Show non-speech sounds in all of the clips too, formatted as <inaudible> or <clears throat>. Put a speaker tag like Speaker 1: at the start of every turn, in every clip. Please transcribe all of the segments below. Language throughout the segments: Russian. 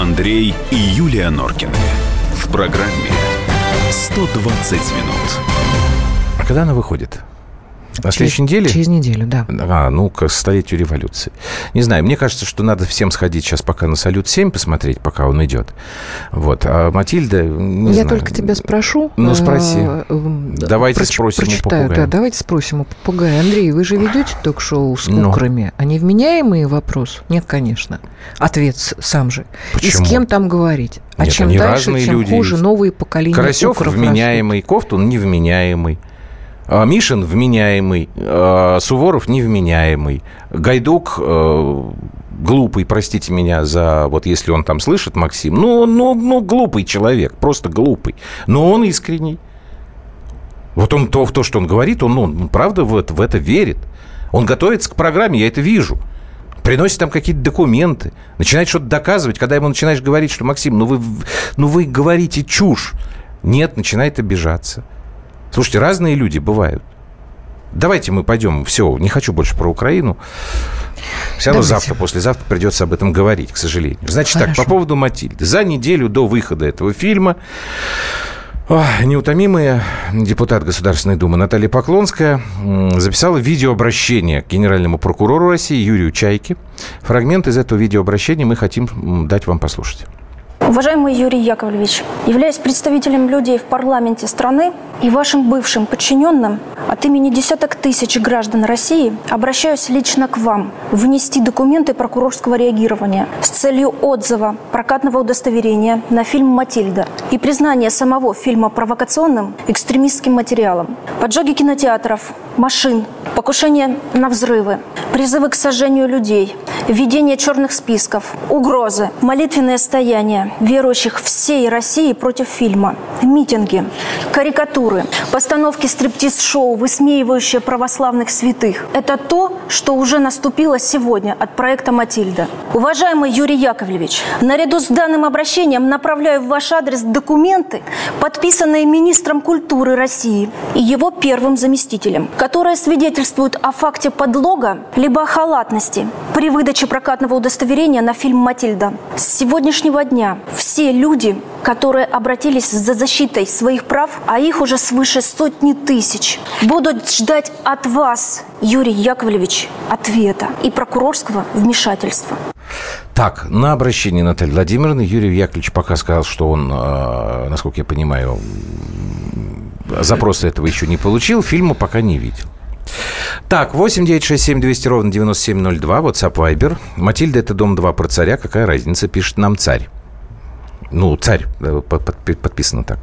Speaker 1: Андрей и Юлия Норкины. В программе 120 минут.
Speaker 2: А когда она выходит? На следующей неделе?
Speaker 3: Через неделю, да.
Speaker 2: А, ну, к столетию революции. Не знаю, мне кажется, что надо всем сходить сейчас пока на «Салют-7» посмотреть, пока он идет. Вот. А Матильда, не
Speaker 3: Я
Speaker 2: знаю.
Speaker 3: только тебя спрошу.
Speaker 2: Ну, спроси.
Speaker 3: э, э,
Speaker 2: Давайте
Speaker 3: проч-
Speaker 2: спросим у
Speaker 3: прочитаю,
Speaker 2: попугая.
Speaker 3: Да, давайте спросим у попугая. Андрей, вы же ведете ток-шоу с
Speaker 2: Ну.
Speaker 3: кукрами? Они вменяемые вопрос? Нет, конечно. Ответ сам же.
Speaker 2: Почему?
Speaker 3: И с кем там говорить? А
Speaker 2: Нет,
Speaker 3: чем дальше, тем
Speaker 2: люди
Speaker 3: хуже
Speaker 2: есть.
Speaker 3: новые поколения
Speaker 2: Карасев вменяемый, Ковтун невменяемый. А, Мишин вменяемый, а, Суворов невменяемый, Гайдук э, глупый, простите меня за вот если он там слышит Максим, ну, ну, ну глупый человек, просто глупый, но он искренний. Вот он то, то что он говорит, он, он правда в это, в это верит. Он готовится к программе, я это вижу. Приносит там какие-то документы, начинает что-то доказывать. Когда ему начинаешь говорить, что, Максим, ну вы, ну вы говорите чушь. Нет, начинает обижаться. Слушайте, разные люди бывают. Давайте мы пойдем. Все, не хочу больше про Украину. Все равно
Speaker 3: Давайте.
Speaker 2: завтра, послезавтра придется об этом говорить, к сожалению. Значит так,
Speaker 3: Хорошо.
Speaker 2: по поводу Матильды. За неделю до выхода этого фильма неутомимая депутат Государственной Думы Наталья Поклонская записала видеообращение к генеральному прокурору России Юрию Чайке. Фрагмент из этого видеообращения мы хотим дать вам послушать.
Speaker 4: Уважаемый Юрий Яковлевич, являясь представителем людей в парламенте страны и вашим бывшим подчиненным, от имени десяток тысяч граждан России обращаюсь лично к вам внести документы прокурорского реагирования с целью отзыва прокатного удостоверения на фильм «Матильда» и признания самого фильма провокационным экстремистским материалом. Поджоги кинотеатров, машин, покушение на взрывы, призывы к сожжению людей, введение черных списков, угрозы, молитвенное стояние верующих всей России против фильма, митинги, карикатуры, постановки стриптиз-шоу, высмеивающие православных святых. Это то, что уже наступило сегодня от проекта «Матильда». Уважаемый Юрий Яковлевич, наряду с данным обращением направляю в ваш адрес документы, подписанные министром культуры России и его первым заместителем, которые свидетельствуют о факте подлога либо о халатности при выдаче прокатного удостоверения на фильм «Матильда». С сегодняшнего дня все люди, которые обратились за защитой своих прав, а их уже свыше сотни тысяч, будут ждать от вас, Юрий Яковлевич, ответа и прокурорского вмешательства.
Speaker 2: Так, на обращение Натальи Владимировны Юрий Яковлевич пока сказал, что он, э, насколько я понимаю, запроса этого еще не получил, фильма пока не видел. Так, 8 9 6 7 200 ровно 9702, WhatsApp Viber. Матильда, это дом 2 про царя. Какая разница, пишет нам царь. Ну, царь, э, под- под- подписано так.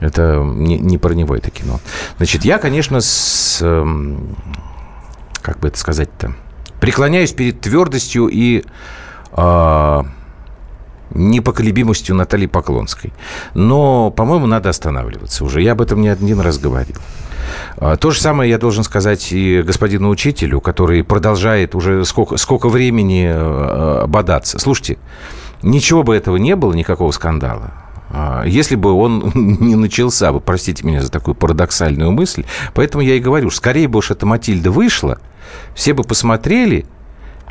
Speaker 2: Это не, не про него это кино. Значит, я, конечно, с... эм, Как бы это сказать-то? Преклоняюсь перед твердостью и а, непоколебимостью Натальи Поклонской. Но, по-моему, надо останавливаться уже. Я об этом не один раз говорил. А, То же самое я должен сказать и господину учителю, который продолжает уже сколько, сколько времени э, бодаться. Слушайте, ничего бы этого не было, никакого скандала. А, Если бы он <laughs> не начался, вы простите меня за такую парадоксальную мысль, поэтому я и говорю, скорее бы уж эта Матильда вышла, все бы посмотрели,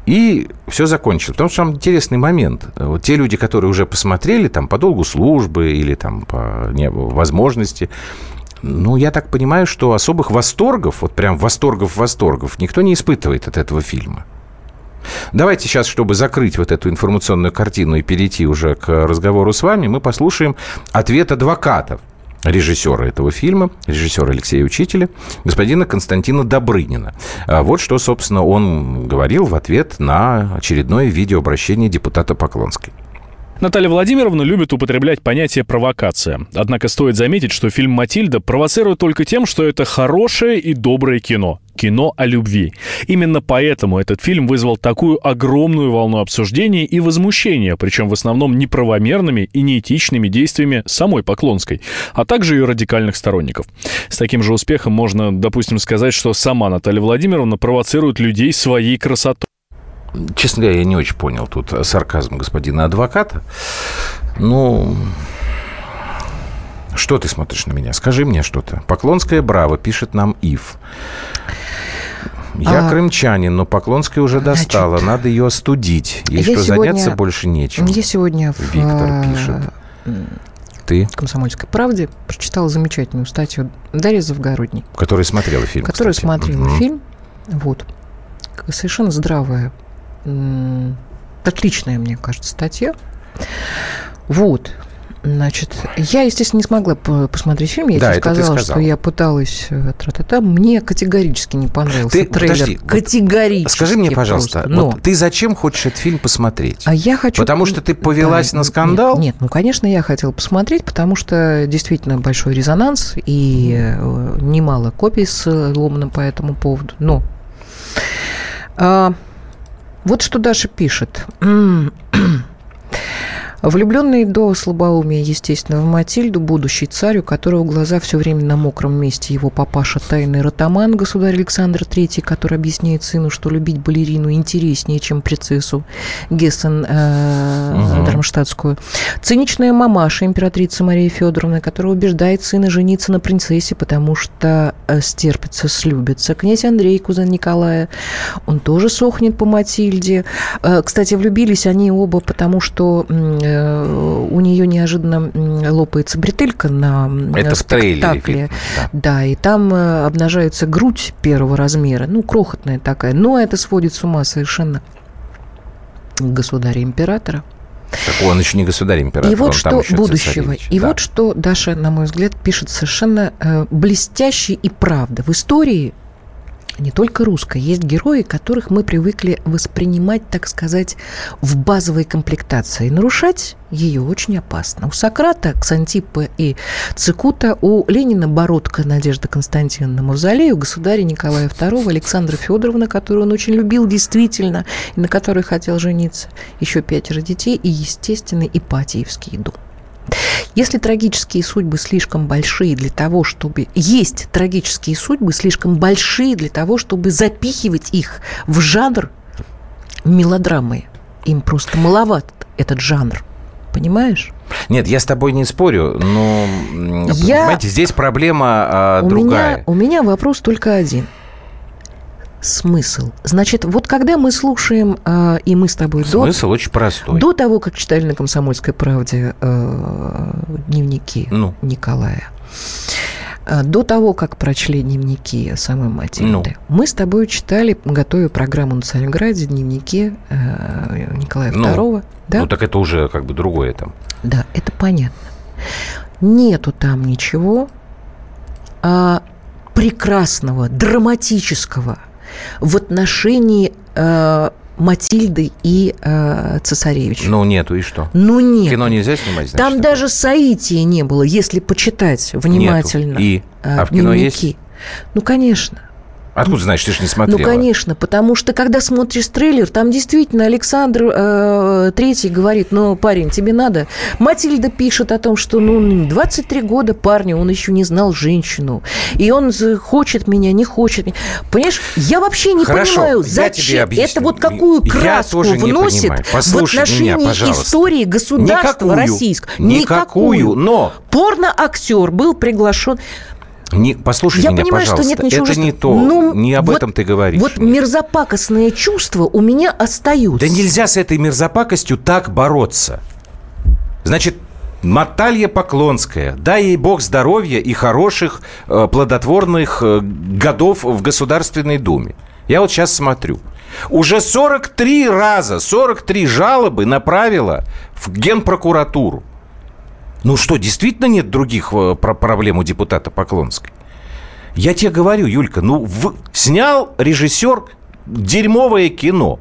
Speaker 2: и все закончилось. Потому что там интересный момент. Вот те люди, которые уже посмотрели там по долгу службы или там по не, возможности, ну, я так понимаю, что особых восторгов, вот прям восторгов-восторгов, никто не испытывает от этого фильма. Давайте сейчас, чтобы закрыть вот эту информационную картину и перейти уже к разговору с вами, мы послушаем ответ адвокатов режиссера этого фильма, режиссера Алексея Учителя, господина Константина Добрынина. А Вот что, собственно, он говорил в ответ на очередное видеообращение депутата Поклонской.
Speaker 5: Наталья Владимировна любит употреблять понятие «провокация». Однако стоит заметить, что фильм «Матильда» провоцирует только тем, что это хорошее и доброе кино. Кино о любви. Именно поэтому этот фильм вызвал такую огромную волну обсуждений и возмущения, причем в основном неправомерными и неэтичными действиями самой Поклонской, а также ее радикальных сторонников. С таким же успехом можно, допустим, сказать, что сама Наталья Владимировна провоцирует людей своей красотой.
Speaker 2: Честно говоря, я не очень понял тут сарказм господина адвоката. Ну, что ты смотришь на меня? Скажи мне что-то. Поклонская Браво, пишет нам Ив. Я
Speaker 3: А,
Speaker 2: крымчанин, но Поклонская уже
Speaker 3: значит,
Speaker 2: достала. Надо ее остудить. Ей
Speaker 3: я
Speaker 2: что,
Speaker 3: сегодня-
Speaker 2: заняться больше нечем?
Speaker 3: Я сегодня в
Speaker 2: Виктор
Speaker 3: э,
Speaker 2: пишет. Ты,
Speaker 3: «Комсомольской правде» прочитала замечательную статью Дарьи Завгородней,
Speaker 2: который смотрела фильм,
Speaker 3: которая
Speaker 2: кстати.
Speaker 3: смотрела
Speaker 2: Мгм.
Speaker 3: фильм. Вот. Совершенно здравая, отличная, мне кажется, статья. Вот. Значит, я, естественно, не смогла по- посмотреть фильм. Я
Speaker 2: Да,
Speaker 3: тебе сказала,
Speaker 2: сказала.
Speaker 3: что я пыталась э, тра-та-та. Мне категорически не понравился
Speaker 2: Ты-
Speaker 3: трейлер.
Speaker 2: подожди, вот
Speaker 3: категорически
Speaker 2: Скажи мне, пожалуйста,
Speaker 3: просто. Но.
Speaker 2: вот ты зачем хочешь этот фильм посмотреть?
Speaker 3: А я хочу...
Speaker 2: Потому что ты повелась на
Speaker 3: нет,
Speaker 2: скандал?
Speaker 3: Нет, ну, конечно, я хотела посмотреть, потому что действительно большой резонанс и э, немало копий сломано по этому поводу. Но а, вот что Даша пишет. Влюбленный до слабоумия, естественно, в Матильду, будущий царь, у которого глаза все время на мокром месте, его папаша тайный ротаман, государь Александр III, который объясняет сыну, что любить балерину интереснее, чем принцессу Гессен э,
Speaker 2: Мгм.
Speaker 3: Дармштадтскую. Циничная мамаша, императрица Мария Федоровна, которая убеждает сына жениться на принцессе, потому что э, стерпится, слюбится. Князь Андрей, кузен Николая, он тоже сохнет по Матильде. Э, Кстати, влюбились они оба, потому что у нее неожиданно лопается бретелька на
Speaker 2: Это
Speaker 3: спектакле.
Speaker 2: да.
Speaker 3: Да, и там э, обнажается грудь первого размера, ну, крохотная такая, но это сводит с ума совершенно государя-императора.
Speaker 2: Так он еще не государь-император.
Speaker 3: И вот что будущего.
Speaker 2: цесаревич.
Speaker 3: И
Speaker 2: Да.
Speaker 3: вот что Даша, на мой взгляд, пишет совершенно э, блестяще и правда. В истории не только русской, есть герои, которых мы привыкли воспринимать, так сказать, в базовой комплектации. Нарушать ее очень опасно. У Сократа, Ксантипа и Цикута, у Ленина Бородка Надежда Константиновна Мавзолея, у государя Николая II Александра Федоровна, которую он очень любил действительно, и на которой хотел жениться, еще пятеро детей и, естественно, Ипатиевский дом. Если трагические судьбы слишком большие для того, чтобы... Есть трагические судьбы слишком большие для того, чтобы запихивать их в жанр мелодрамы. Им просто маловат этот жанр. Понимаешь?
Speaker 2: Нет, я с тобой не спорю, но,
Speaker 3: Я-
Speaker 2: понимаете, здесь проблема а,
Speaker 3: у,
Speaker 2: другая.
Speaker 3: меня, у меня вопрос только один. Смысл. Значит, вот когда мы слушаем, э, и мы с тобой до,
Speaker 2: Смысл очень простой.
Speaker 3: до того, как читали на «Комсомольской правде» э, дневники
Speaker 2: Ну.
Speaker 3: Николая, э, до того, как прочли дневники самой Матильды, мы с тобой читали, готовя программу на Царьграде, дневники э, Николая
Speaker 2: Ну,
Speaker 3: II. Да?
Speaker 2: Ну, так это уже как бы другое там.
Speaker 3: Да, это понятно. Нету там ничего а, прекрасного, драматического в отношении э, Матильды и э, цесаревича.
Speaker 2: Ну, нету, и что?
Speaker 3: Ну нет.
Speaker 2: Кино нельзя снимать, значит?
Speaker 3: Там даже соития не было, если почитать внимательно.
Speaker 2: Нету. И?
Speaker 3: э,
Speaker 2: А в кино
Speaker 3: дневники. Ну, конечно.
Speaker 2: Откуда знаешь, ты же не смотрела?
Speaker 3: Ну, конечно, потому что, когда смотришь трейлер, там действительно Александр э, Третий говорит, ну, парень, тебе надо. Матильда пишет о том, что, ну, 23 года парню, он еще не знал женщину. И он хочет меня, не хочет меня. Понимаешь, я вообще не
Speaker 2: Хорошо,
Speaker 3: понимаю, зачем. Это вот какую краску вносит в отношении
Speaker 2: меня, пожалуйста.
Speaker 3: истории государства
Speaker 2: Никакую.
Speaker 3: российского.
Speaker 2: Никакую, но...
Speaker 3: Порно-актер был приглашен.
Speaker 2: Не, послушай
Speaker 3: Я
Speaker 2: меня,
Speaker 3: понимаю, что
Speaker 2: пожалуйста.
Speaker 3: нет ничего
Speaker 2: Это не
Speaker 3: ужасного.
Speaker 2: то.
Speaker 3: Ну,
Speaker 2: не об
Speaker 3: вот-
Speaker 2: этом ты говоришь.
Speaker 3: Вот
Speaker 2: Нет.
Speaker 3: мерзопакостные чувства у меня остаются.
Speaker 2: Да нельзя с этой мерзопакостью так бороться. Значит, Наталья Поклонская, дай ей бог здоровья и хороших э, плодотворных э, годов в Государственной Думе. Я вот сейчас смотрю. Уже 43 раза, 43 жалобы направила в Генпрокуратуру. Ну что, действительно нет других э, про- проблем у депутата Поклонской? Я тебе говорю, Юлька, ну в- снял режиссер дерьмовое кино.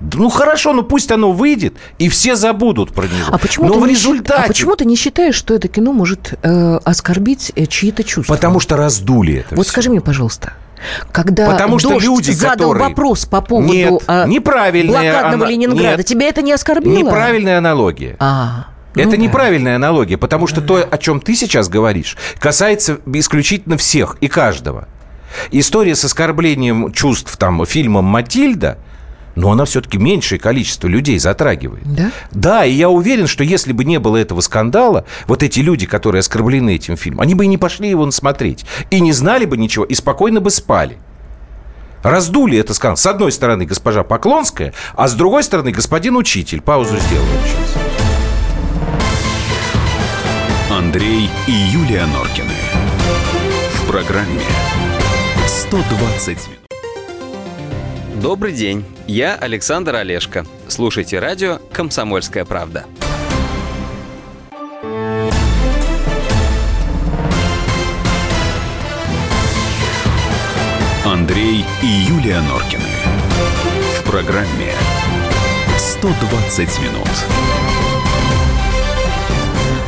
Speaker 2: Ну хорошо, ну пусть оно выйдет, и все забудут про него.
Speaker 3: А почему,
Speaker 2: Но
Speaker 3: ты
Speaker 2: в
Speaker 3: не
Speaker 2: результате...
Speaker 3: а почему ты не считаешь, что это кино может э, оскорбить э, чьи-то чувства?
Speaker 2: Потому что раздули это
Speaker 3: Вот
Speaker 2: всё.
Speaker 3: скажи мне, пожалуйста, когда
Speaker 2: Потому что
Speaker 3: «Дождь»
Speaker 2: люди,
Speaker 3: задал
Speaker 2: которые-
Speaker 3: вопрос по поводу
Speaker 2: Нет,
Speaker 3: а, блокадного
Speaker 2: ана-
Speaker 3: Ленинграда,
Speaker 2: нет.
Speaker 3: тебя это не оскорбило?
Speaker 2: Неправильная аналогия.
Speaker 3: А, ну
Speaker 2: Это
Speaker 3: да.
Speaker 2: неправильная аналогия, потому что то, о чем ты сейчас говоришь, касается исключительно всех и каждого. История с оскорблением чувств там фильмом «Матильда», но она все-таки меньшее количество людей затрагивает.
Speaker 3: Да?
Speaker 2: Да, и я уверен, что если бы не было этого скандала, вот эти люди, которые оскорблены этим фильмом, они бы и не пошли его смотреть, и не знали бы ничего, и спокойно бы спали. Раздули это скандал. С одной стороны госпожа Поклонская, а с другой стороны господин учитель. Паузу сделаем.
Speaker 1: Андрей и Юлия Норкины. В программе 120 минут.
Speaker 6: Добрый день, я Александр Олешко. Слушайте радио «Комсомольская правда».
Speaker 1: Андрей и Юлия Норкины. В программе 120 минут.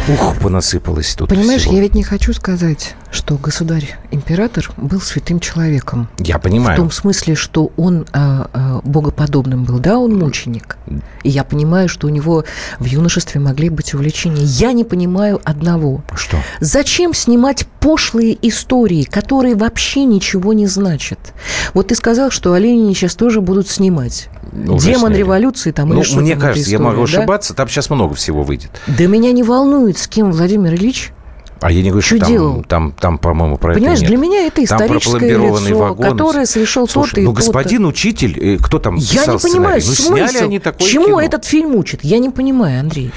Speaker 2: Ух, понасыпалось тут
Speaker 3: Понимаешь,
Speaker 2: всего.
Speaker 3: я ведь не хочу сказать, что государь-император был святым человеком.
Speaker 2: Я
Speaker 3: В
Speaker 2: понимаю.
Speaker 3: том смысле, что он а, а, богоподобным был. Да, он мученик. И я понимаю, что у него в юношестве могли быть увлечения. Я не понимаю одного.
Speaker 2: Что?
Speaker 3: Зачем снимать пошлые истории, которые вообще ничего не значат? Вот ты сказал, что о Ленине сейчас тоже будут снимать.
Speaker 2: Ну,
Speaker 3: Демон
Speaker 2: сняли.
Speaker 3: революции там
Speaker 2: Ну,
Speaker 3: или что
Speaker 2: мне кажется, я
Speaker 3: история,
Speaker 2: могу
Speaker 3: да?
Speaker 2: ошибаться, там сейчас много всего выйдет.
Speaker 3: Да меня не волнует, с кем Владимир Ильич.
Speaker 2: А я не говорю, что
Speaker 3: Что
Speaker 2: там,
Speaker 3: делал?
Speaker 2: там, там, по-моему, про
Speaker 3: Понимаешь,
Speaker 2: это
Speaker 3: для
Speaker 2: нет.
Speaker 3: меня это
Speaker 2: Там
Speaker 3: историческое
Speaker 2: пломбированные
Speaker 3: лицо,
Speaker 2: вагоны.
Speaker 3: которое совершил
Speaker 2: Слушай,
Speaker 3: то-то и
Speaker 2: ну,
Speaker 3: то-то.
Speaker 2: господин учитель, э, кто там
Speaker 3: Я не понимаю
Speaker 2: сценарий? Ну, сняли они такое
Speaker 3: Чему
Speaker 2: кино.
Speaker 3: этот фильм учит? Я не понимаю, Андрей.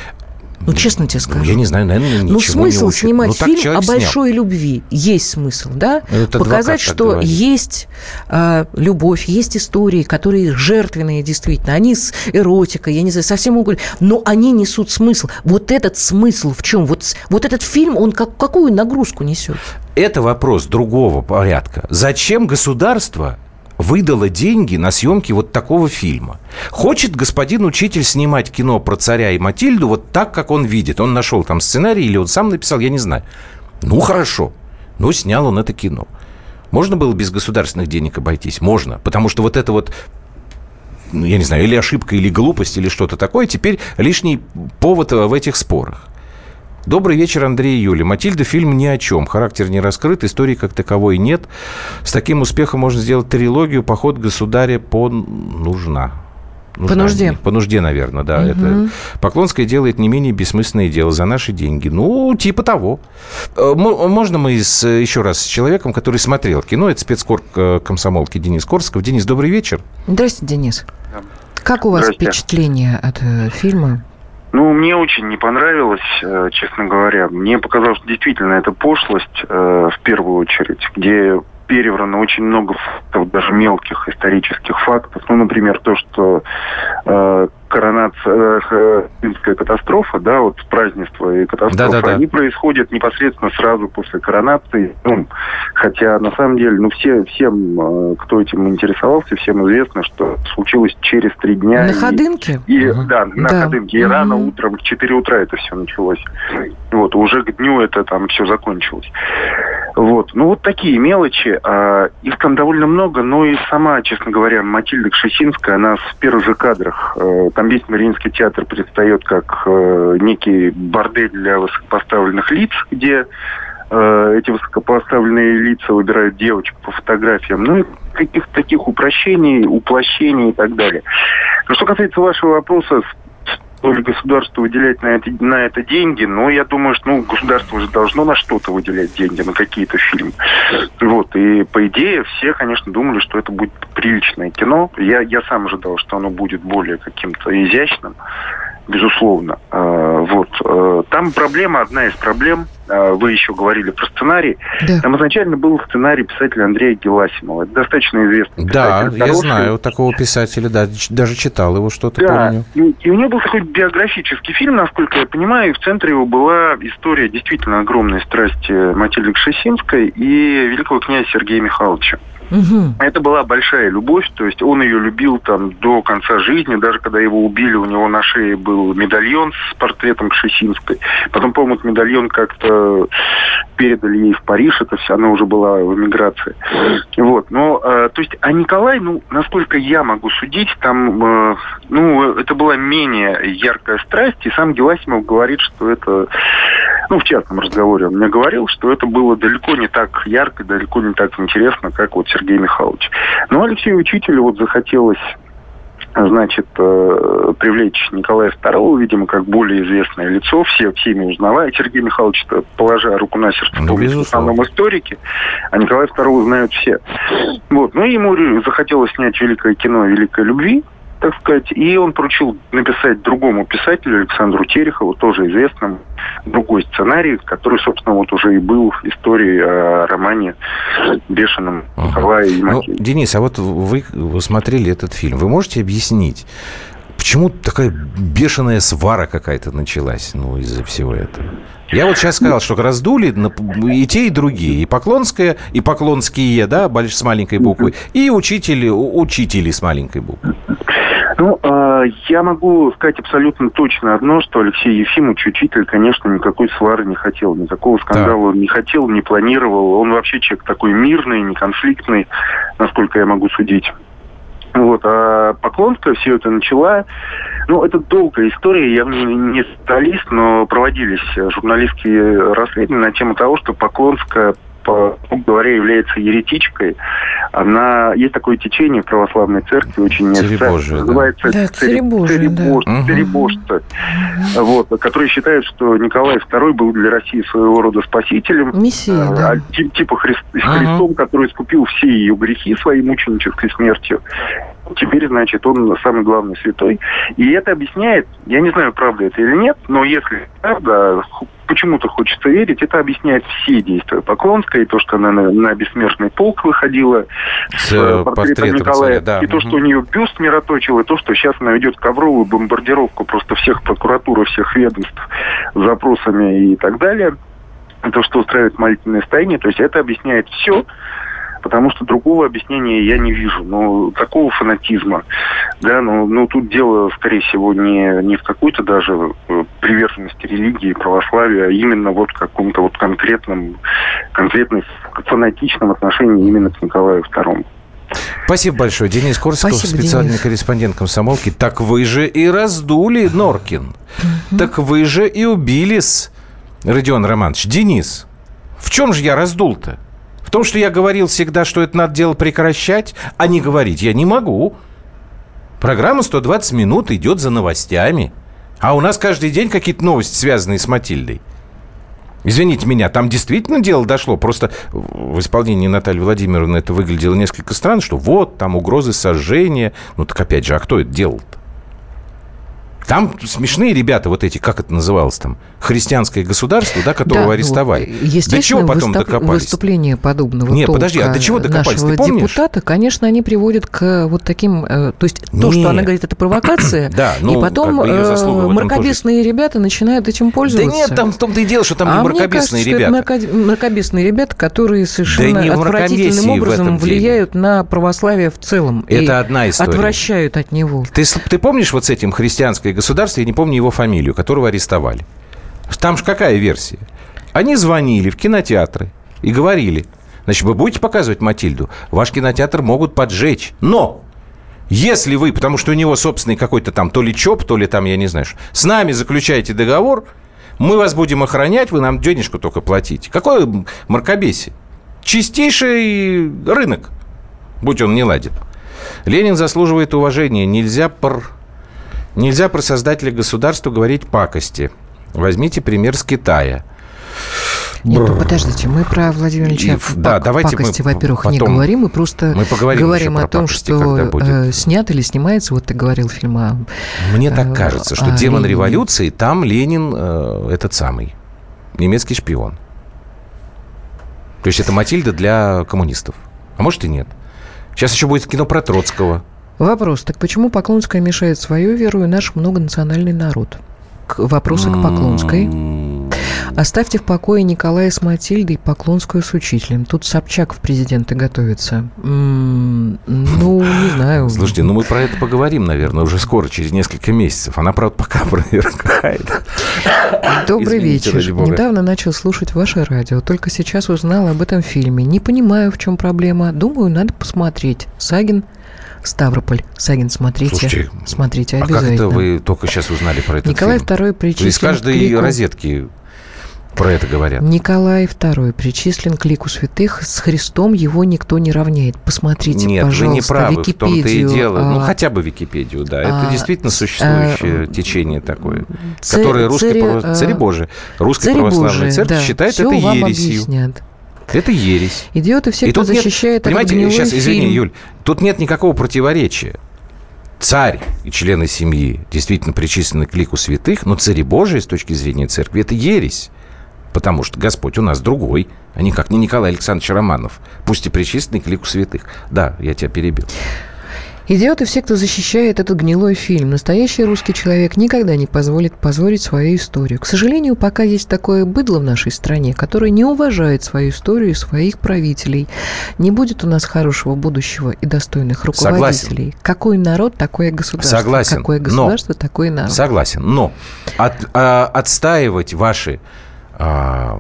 Speaker 3: Ну, честно тебе скажу.
Speaker 2: Ну, я не знаю, наверное, ничего
Speaker 3: Ну, смысл
Speaker 2: не учат.
Speaker 3: снимать
Speaker 2: Ну,
Speaker 3: фильм о
Speaker 2: снял.
Speaker 3: большой любви. Есть смысл, да?
Speaker 2: Адвокат
Speaker 3: Показать, что
Speaker 2: говорит.
Speaker 3: есть а, любовь, есть истории, которые жертвенные действительно. Они с эротикой, я не знаю, совсем угодно. Но они несут смысл. Вот этот смысл в чем? Вот, вот этот фильм, он как, какую нагрузку несет?
Speaker 2: Это вопрос другого порядка. Зачем государство выдало деньги на съемки вот такого фильма? Хочет господин учитель снимать кино про царя и Матильду вот так, как он видит. Он нашел там сценарий или он сам написал, я не знаю. Ну, хорошо. Ну, снял он это кино. Можно было без государственных денег обойтись? Можно. Потому что вот это вот ну, я не знаю, или ошибка, или глупость, или что-то такое, теперь лишний повод в этих спорах. Добрый вечер, Андрей и Юля. «Матильда» фильм ни о чем. Характер не раскрыт, истории как таковой нет. С таким успехом можно сделать трилогию «Поход государя по нужна».
Speaker 3: По нужде.
Speaker 2: По нужде, наверное, да.
Speaker 3: Мгм.
Speaker 2: Это Поклонская делает не менее бессмысленное дело за наши деньги. Ну, типа того. Э, мо- Можно мы с, еще раз с человеком, который смотрел кино, это спецкор э, комсомолки Денис Корсков. Денис, добрый вечер.
Speaker 3: Здравствуйте, Денис. Как у вас впечатление от э, фильма?
Speaker 7: Ну, мне очень не понравилось, э, честно говоря. Мне показалось, что действительно это пошлость э, в первую очередь, где переврано очень много фактов, даже мелких исторических фактов. Ну, например, то, что э, коронация, э, катастрофа, да, вот празднество и катастрофа,
Speaker 2: Да-да-да.
Speaker 7: они происходят непосредственно сразу после коронации. Ну, хотя, на самом деле, ну, все, всем, э, кто этим интересовался, всем известно, что случилось через три дня.
Speaker 3: На
Speaker 7: и-
Speaker 3: Ходынке?
Speaker 7: и,
Speaker 2: Мгм.
Speaker 7: Да, на
Speaker 3: Да.
Speaker 7: Ходынке. И
Speaker 3: Мгм.
Speaker 7: рано утром, в 4 утра это все началось. Вот, уже к дню это там все закончилось. Вот, ну вот такие мелочи. а, их там довольно много, но и сама, честно говоря, Матильда Кшесинская, она в первых же кадрах. э, там весь Мариинский театр предстает как э, некий бордель для высокопоставленных лиц, где э, эти высокопоставленные лица выбирают девочек по фотографиям. Ну и каких-то таких упрощений, уплощений и так далее. Но что касается вашего вопроса, ли государство выделять на это, на это деньги, но я думаю, что ну, государство же должно на что-то выделять деньги, на какие-то фильмы. Вот, и по идее все, конечно, думали, что это будет приличное кино. Я, я сам ожидал, что оно будет более каким-то изящным, безусловно. А, Вот. э, Там проблема, одна из проблем, а, вы еще говорили про сценарий.
Speaker 3: Да.
Speaker 7: Там изначально был сценарий писателя Андрея Геласимова. Это достаточно известный
Speaker 2: Да,
Speaker 7: писатель.
Speaker 2: я
Speaker 7: Хороший.
Speaker 2: знаю такого писателя, да, даже читал его что-то,
Speaker 7: Да,
Speaker 2: помню.
Speaker 7: и, и у него был такой биографический фильм, насколько я понимаю, и в центре его была история действительно огромной страсти Матильды Кшесинской и великого князя Сергея Михайловича.
Speaker 3: Мгм.
Speaker 7: Это была большая любовь, то есть он ее любил там до конца жизни, даже когда его убили, у него на шее был медальон с портретом Кшесинской. Потом, по-моему, этот медальон как-то передали ей в Париж, это все, она уже была в эмиграции. Вот, но, э, то есть, а Николай, ну, насколько я могу судить, там, э, ну, это была менее яркая страсть, и сам Геласимов говорит, что это, ну, в частном разговоре он мне говорил, что это было далеко не так ярко, далеко не так интересно, как вот Сергей Михайлович. Но Алексею Учителю вот захотелось значит, э, привлечь Николая II, видимо, как более известное лицо, все всеми узнавая. Сергей Михайлович, положа руку на сердце,
Speaker 2: Ну,
Speaker 7: помнит в основном историки, а Николая II знают все. Вот. Ну, и ему захотелось снять великое кино «Великой любви», так сказать, и он поручил написать другому писателю, Александру Терехову, тоже известному, другой сценарий, который, собственно, вот уже и был в истории о романе «Бешеном»
Speaker 2: Ага.
Speaker 7: Николая и
Speaker 2: Ну. Денис, а вот вы, смотрели этот фильм. Вы можете объяснить, почему такая бешеная свара какая-то началась ну, из-за всего этого? Я вот сейчас сказал, что раздули и те, и другие. И Поклонская, и Поклонские, да, с маленькой буквы, и учители, учители с маленькой буквы.
Speaker 7: Ну, э, я могу сказать абсолютно точно одно, что Алексей Ефимович, учитель, конечно, никакой свары не хотел, никакого скандала не хотел, не планировал. Он вообще человек такой мирный, неконфликтный, насколько я могу судить. Вот, а Поклонская все это начала. Ну, это долгая история, я не специалист, но проводились журналистские расследования на тему того, что Поклонская по грубо говоря, является еретичкой. Она есть такое течение в православной церкви, очень неофициально,
Speaker 2: да.
Speaker 7: называется
Speaker 3: Да, царебожие, да.
Speaker 7: вот, которые считают, что Николай II был для России своего рода спасителем,
Speaker 3: Мессия,
Speaker 7: а,
Speaker 3: да.
Speaker 7: ти- типа Христ-. Христом, который искупил все ее грехи своей мученической смертью. Теперь, значит, он самый главный святой. И это объясняет, я не знаю, правда это или нет, но если правда, почему-то хочется верить, это объясняет все действия Поклонской, и то, что она на, на бессмертный полк выходила
Speaker 2: С,
Speaker 7: с,
Speaker 2: э,
Speaker 7: э, портретом
Speaker 2: портретом
Speaker 7: Николая,
Speaker 2: царя, да.
Speaker 7: и то, что у нее бюст мироточил, и то, что сейчас она ведет ковровую бомбардировку просто всех прокуратур всех ведомств с запросами и так далее. И то, что устраивает молитвенное стояние, то есть это объясняет все, потому что другого объяснения я не вижу. Ну, такого фанатизма, да, ну, ну тут дело, скорее всего, не, не в какой-то даже э, приверженности религии, православия, а именно вот в каком-то вот конкретном, конкретном фанатичном отношении именно к Николаю II.
Speaker 2: Спасибо большое. Денис Корсаков,
Speaker 3: Спасибо,
Speaker 2: специальный
Speaker 3: Денис.
Speaker 2: корреспондент комсомолки. Так вы же и раздули, Норкин. Так вы же и убились, Родион Романович. Денис, в чем же я раздул-то? В том, что я говорил всегда, что это надо дело прекращать, а не говорить я не могу. Программа «120 минут» идет за новостями. А у нас каждый день какие-то новости, связанные с Матильдой. Извините меня, там действительно дело дошло. Просто в исполнении Натальи Владимировны это выглядело несколько странно, что вот, там угрозы сожжения. Ну так опять же, а кто это делал-то? Там смешные ребята, вот эти, как это называлось там, христианское государство, да, которого
Speaker 3: Да,
Speaker 2: арестовали.
Speaker 3: вот,
Speaker 2: до
Speaker 3: Естественно,
Speaker 2: чего потом
Speaker 3: выступ-
Speaker 2: докопались?
Speaker 3: выступление подобного
Speaker 2: Не, подожди, а до чего докопались, ты помнишь?
Speaker 3: депутата, конечно, они приводят к вот таким... э, То есть то,
Speaker 2: Нет.
Speaker 3: что она говорит, это провокация, <clears throat>
Speaker 2: Да, ну,
Speaker 3: и потом
Speaker 2: как бы
Speaker 3: э, мракобесные ребята начинают этим
Speaker 2: Да
Speaker 3: пользоваться.
Speaker 2: нет, там в том-то и дело, что там
Speaker 3: а
Speaker 2: не
Speaker 3: мне
Speaker 2: мракобесные
Speaker 3: кажется,
Speaker 2: ребята.
Speaker 3: что это мрако- мракобесные ребята, которые совершенно
Speaker 2: мракобесии
Speaker 3: отвратительным образом
Speaker 2: деле.
Speaker 3: влияют на православие в целом.
Speaker 2: Это одна история.
Speaker 3: Отвращают от него.
Speaker 2: Ты, ты помнишь вот с этим христианское государство, я не помню его фамилию, которого арестовали? Там же какая версия? Они звонили в кинотеатры и говорили, значит, вы будете показывать Матильду, ваш кинотеатр могут поджечь. Но если вы, потому что у него собственный какой-то там то ли ЧОП, то ли там, я не знаю, с нами заключаете договор, мы вас будем охранять, вы нам денежку только платите. Какое мракобесие? Чистейший рынок, будь он не ладен. Ленин заслуживает уважения. Нельзя про, нельзя про создателя государства говорить пакости. Возьмите пример с Китая.
Speaker 3: Нет, ну, подождите, мы про Владимира Ильича
Speaker 2: И,
Speaker 3: в
Speaker 2: да,
Speaker 3: пак-
Speaker 2: давайте мы
Speaker 3: пакости, во-первых, не говорим, мы просто
Speaker 2: Мы поговорим
Speaker 3: говорим о том,
Speaker 2: пакости,
Speaker 3: что э, снят или снимается, вот ты говорил фильм о...
Speaker 2: Мне
Speaker 3: Э,
Speaker 2: так кажется, что демон
Speaker 3: Ленине.
Speaker 2: революции, там Ленин э, этот самый, немецкий шпион. То есть это Матильда для коммунистов. А может и нет. Сейчас еще будет кино про Троцкого.
Speaker 3: Вопрос, так почему Поклонская мешает свою веру и наш многонациональный народ? К- Вопросы к Поклонской. Оставьте в покое Николая с Матильдой и Поклонскую с учителем. Тут Собчак в президенты готовится. Ну, не знаю.
Speaker 2: Слушайте, ну мы про это поговорим, наверное, уже скоро, через несколько месяцев. Она, правда, пока опровергает.
Speaker 3: Добрый
Speaker 2: Извините,
Speaker 3: вечер. Недавно начал слушать ваше радио. Только сейчас узнал об этом фильме. Не понимаю, в чем проблема. Думаю, надо посмотреть. Сагин, Ставрополь. Сагин, смотрите.
Speaker 2: Слушайте,
Speaker 3: смотрите
Speaker 2: А
Speaker 3: обязательно.
Speaker 2: как это вы только сейчас узнали про этот
Speaker 3: Николай
Speaker 2: фильм?
Speaker 3: II причислен
Speaker 2: из
Speaker 3: к
Speaker 2: каждой
Speaker 3: лику-
Speaker 2: розетки про это говорят.
Speaker 3: Николай II причислен к лику святых. С Христом его никто не равняет. Посмотрите,
Speaker 2: Нет,
Speaker 3: пожалуйста,
Speaker 2: вы не правы,
Speaker 3: Википедию.
Speaker 2: в том-то и дело. Ну,
Speaker 3: а,
Speaker 2: хотя бы Википедию, да. Это
Speaker 3: а,
Speaker 2: действительно
Speaker 3: ц-
Speaker 2: существующее
Speaker 3: а,
Speaker 2: течение такое,
Speaker 3: царь-
Speaker 2: которое русская
Speaker 3: цари-
Speaker 2: право-
Speaker 3: а,
Speaker 2: цари Божии, русская
Speaker 3: Цари
Speaker 2: православная церковь
Speaker 3: да,
Speaker 2: считает это
Speaker 3: вам
Speaker 2: ересью.
Speaker 3: объяснят.
Speaker 2: Это ересь.
Speaker 3: Идиоты все,
Speaker 2: И
Speaker 3: кто
Speaker 2: тут нет-
Speaker 3: защищает этот
Speaker 2: понимаете, сейчас, извини,
Speaker 3: фильм.
Speaker 2: Юль, тут нет никакого противоречия. Царь и члены семьи действительно причислены к лику святых, но цари Божии с точки зрения церкви – это ересь. Потому что Господь у нас другой, а никак не Николай Александрович Романов, пусть и причисленный к лику святых. Да, я тебя перебил.
Speaker 3: Идиоты все, кто защищает этот гнилой фильм. Настоящий русский человек никогда не позволит позорить свою историю. К сожалению, пока есть такое быдло в нашей стране, которое не уважает свою историю и своих правителей, не будет у нас хорошего будущего и достойных руководителей. Какой народ, такое государство.
Speaker 2: Согласен,
Speaker 3: Какое
Speaker 2: но-
Speaker 3: государство, такой народ.
Speaker 2: Согласен. Но от- а, отстаивать ваши а,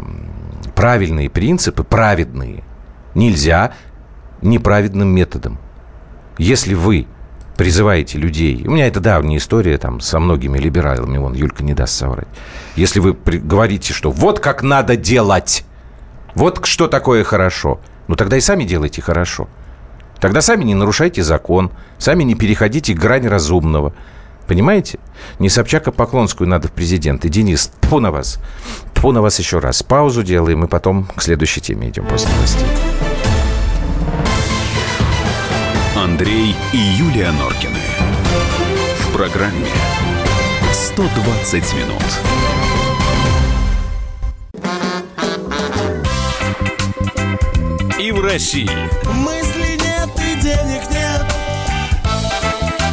Speaker 2: правильные принципы, праведные, нельзя неправедным методом. Если вы призываете людей, у меня это давняя история там со многими либералами, вон Юлька не даст соврать. Если вы говорите, что вот как надо делать, вот что такое хорошо, ну тогда и сами делайте хорошо. Тогда сами не нарушайте закон, сами не переходите грань разумного. Понимаете? Не Собчак, а Поклонскую надо в президенты. Денис, тьфу на вас. Тьфу на вас еще раз. Паузу делаем, и потом к следующей теме идем после новостей.
Speaker 1: Андрей и Юлия Норкины. В программе 120 минут.
Speaker 8: И в России,
Speaker 9: Мысли нет и денег нет.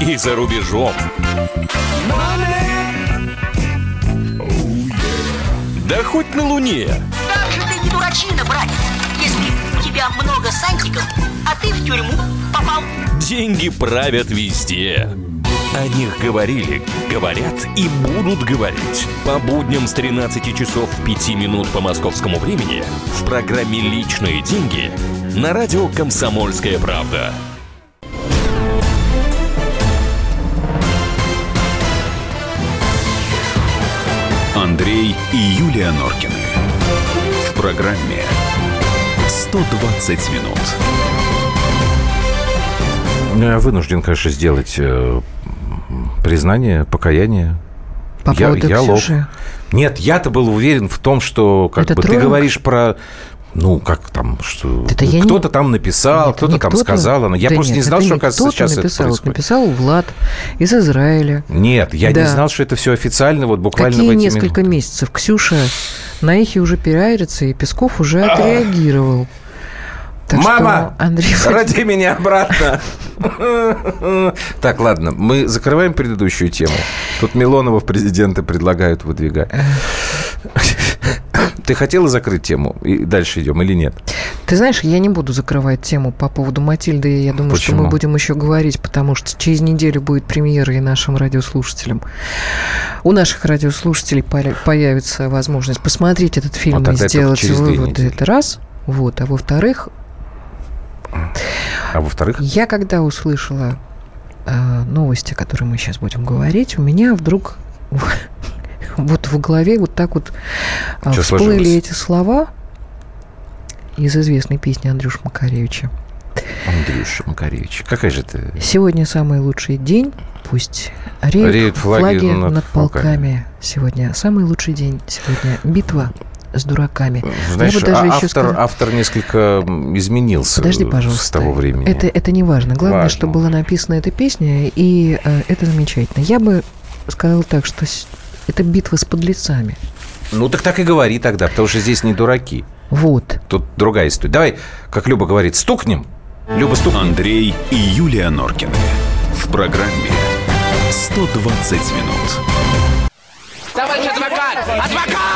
Speaker 8: и за рубежом. Да хоть на Луне.
Speaker 10: Как же ты не дурачина, братец, если у тебя много сантиков, а ты в тюрьму попал.
Speaker 8: Деньги правят везде. О них говорили, говорят и будут говорить. По будням с 13 часов 5 минут по московскому времени в программе «Личные деньги» на радио «Комсомольская правда».
Speaker 1: Андрей и Юлия Норкины. В программе 120 минут.
Speaker 2: Ну, я вынужден, конечно, сделать э, признание, покаяние.
Speaker 3: По
Speaker 2: Я-
Speaker 3: поводу
Speaker 2: я лох. Нет, я-то был уверен в том, что как
Speaker 3: Это
Speaker 2: бы ты
Speaker 3: троллинг?
Speaker 2: говоришь про ну, как там, что
Speaker 3: я не-
Speaker 2: кто-то там написал, кто-то
Speaker 3: не
Speaker 2: там
Speaker 3: кто-то.
Speaker 2: сказал. она- Я
Speaker 3: Да
Speaker 2: просто
Speaker 3: нет,
Speaker 2: не знал, что,
Speaker 3: не
Speaker 2: оказывается,
Speaker 3: кто-то
Speaker 2: сейчас
Speaker 3: написал.
Speaker 2: это происходит.
Speaker 3: Написал Влад из Израиля.
Speaker 2: Нет, я не
Speaker 3: Да.
Speaker 2: знал, что это все официально, вот буквально
Speaker 3: Какие
Speaker 2: в эти
Speaker 3: несколько
Speaker 2: минуты.
Speaker 3: месяцев? Ксюша на эхе уже пиарится, и Песков уже отреагировал. Так
Speaker 2: Мама,
Speaker 3: что, Андрей
Speaker 2: Роди меня обратно. Так, ладно, мы закрываем предыдущую тему. Тут Милонова в президенты предлагают выдвигать. Ты хотела закрыть тему? И дальше идем или нет?
Speaker 3: Ты знаешь, я не буду закрывать тему по поводу Матильды. Я думаю, что
Speaker 2: Почему?
Speaker 3: мы будем еще говорить, потому что через неделю будет премьера и нашим радиослушателям. У наших радиослушателей появится возможность посмотреть этот фильм
Speaker 2: Вот
Speaker 3: и
Speaker 2: это
Speaker 3: сделать выводы. Это раз. Вот. А во-вторых,
Speaker 2: А во-вторых,
Speaker 3: я когда услышала э, новости, о которых мы сейчас будем говорить, у меня вдруг <laughs> вот в голове вот так вот э, всплыли
Speaker 2: сложилось?
Speaker 3: эти слова из известной песни Андрюша Макаревича.
Speaker 2: Андрюша Макаревич, какая же ты...
Speaker 3: Сегодня самый лучший день. Пусть реют,
Speaker 2: Реют флаги
Speaker 3: флаги,
Speaker 2: над
Speaker 3: над,
Speaker 2: полками.
Speaker 3: полками. Сегодня самый лучший день. Сегодня битва с дураками.
Speaker 2: Знаешь,
Speaker 3: Я бы даже
Speaker 2: а-
Speaker 3: еще
Speaker 2: автор,
Speaker 3: сказала-
Speaker 2: автор несколько изменился
Speaker 3: Подожди,
Speaker 2: с
Speaker 3: пожалуйста.
Speaker 2: того времени.
Speaker 3: Это, это не важно. Главное,
Speaker 2: Важно.
Speaker 3: что была написана эта песня, и э, это замечательно. Я бы сказала так, что с- это битва с подлецами.
Speaker 2: Ну, так так и говори тогда, потому что здесь не дураки.
Speaker 3: Вот.
Speaker 2: Тут другая история. Давай, как Люба говорит, стукнем. Люба, стукнем.
Speaker 1: Андрей и Юлия Норкины. В программе 120 минут.
Speaker 9: Товарищ адвокат! Адвокат!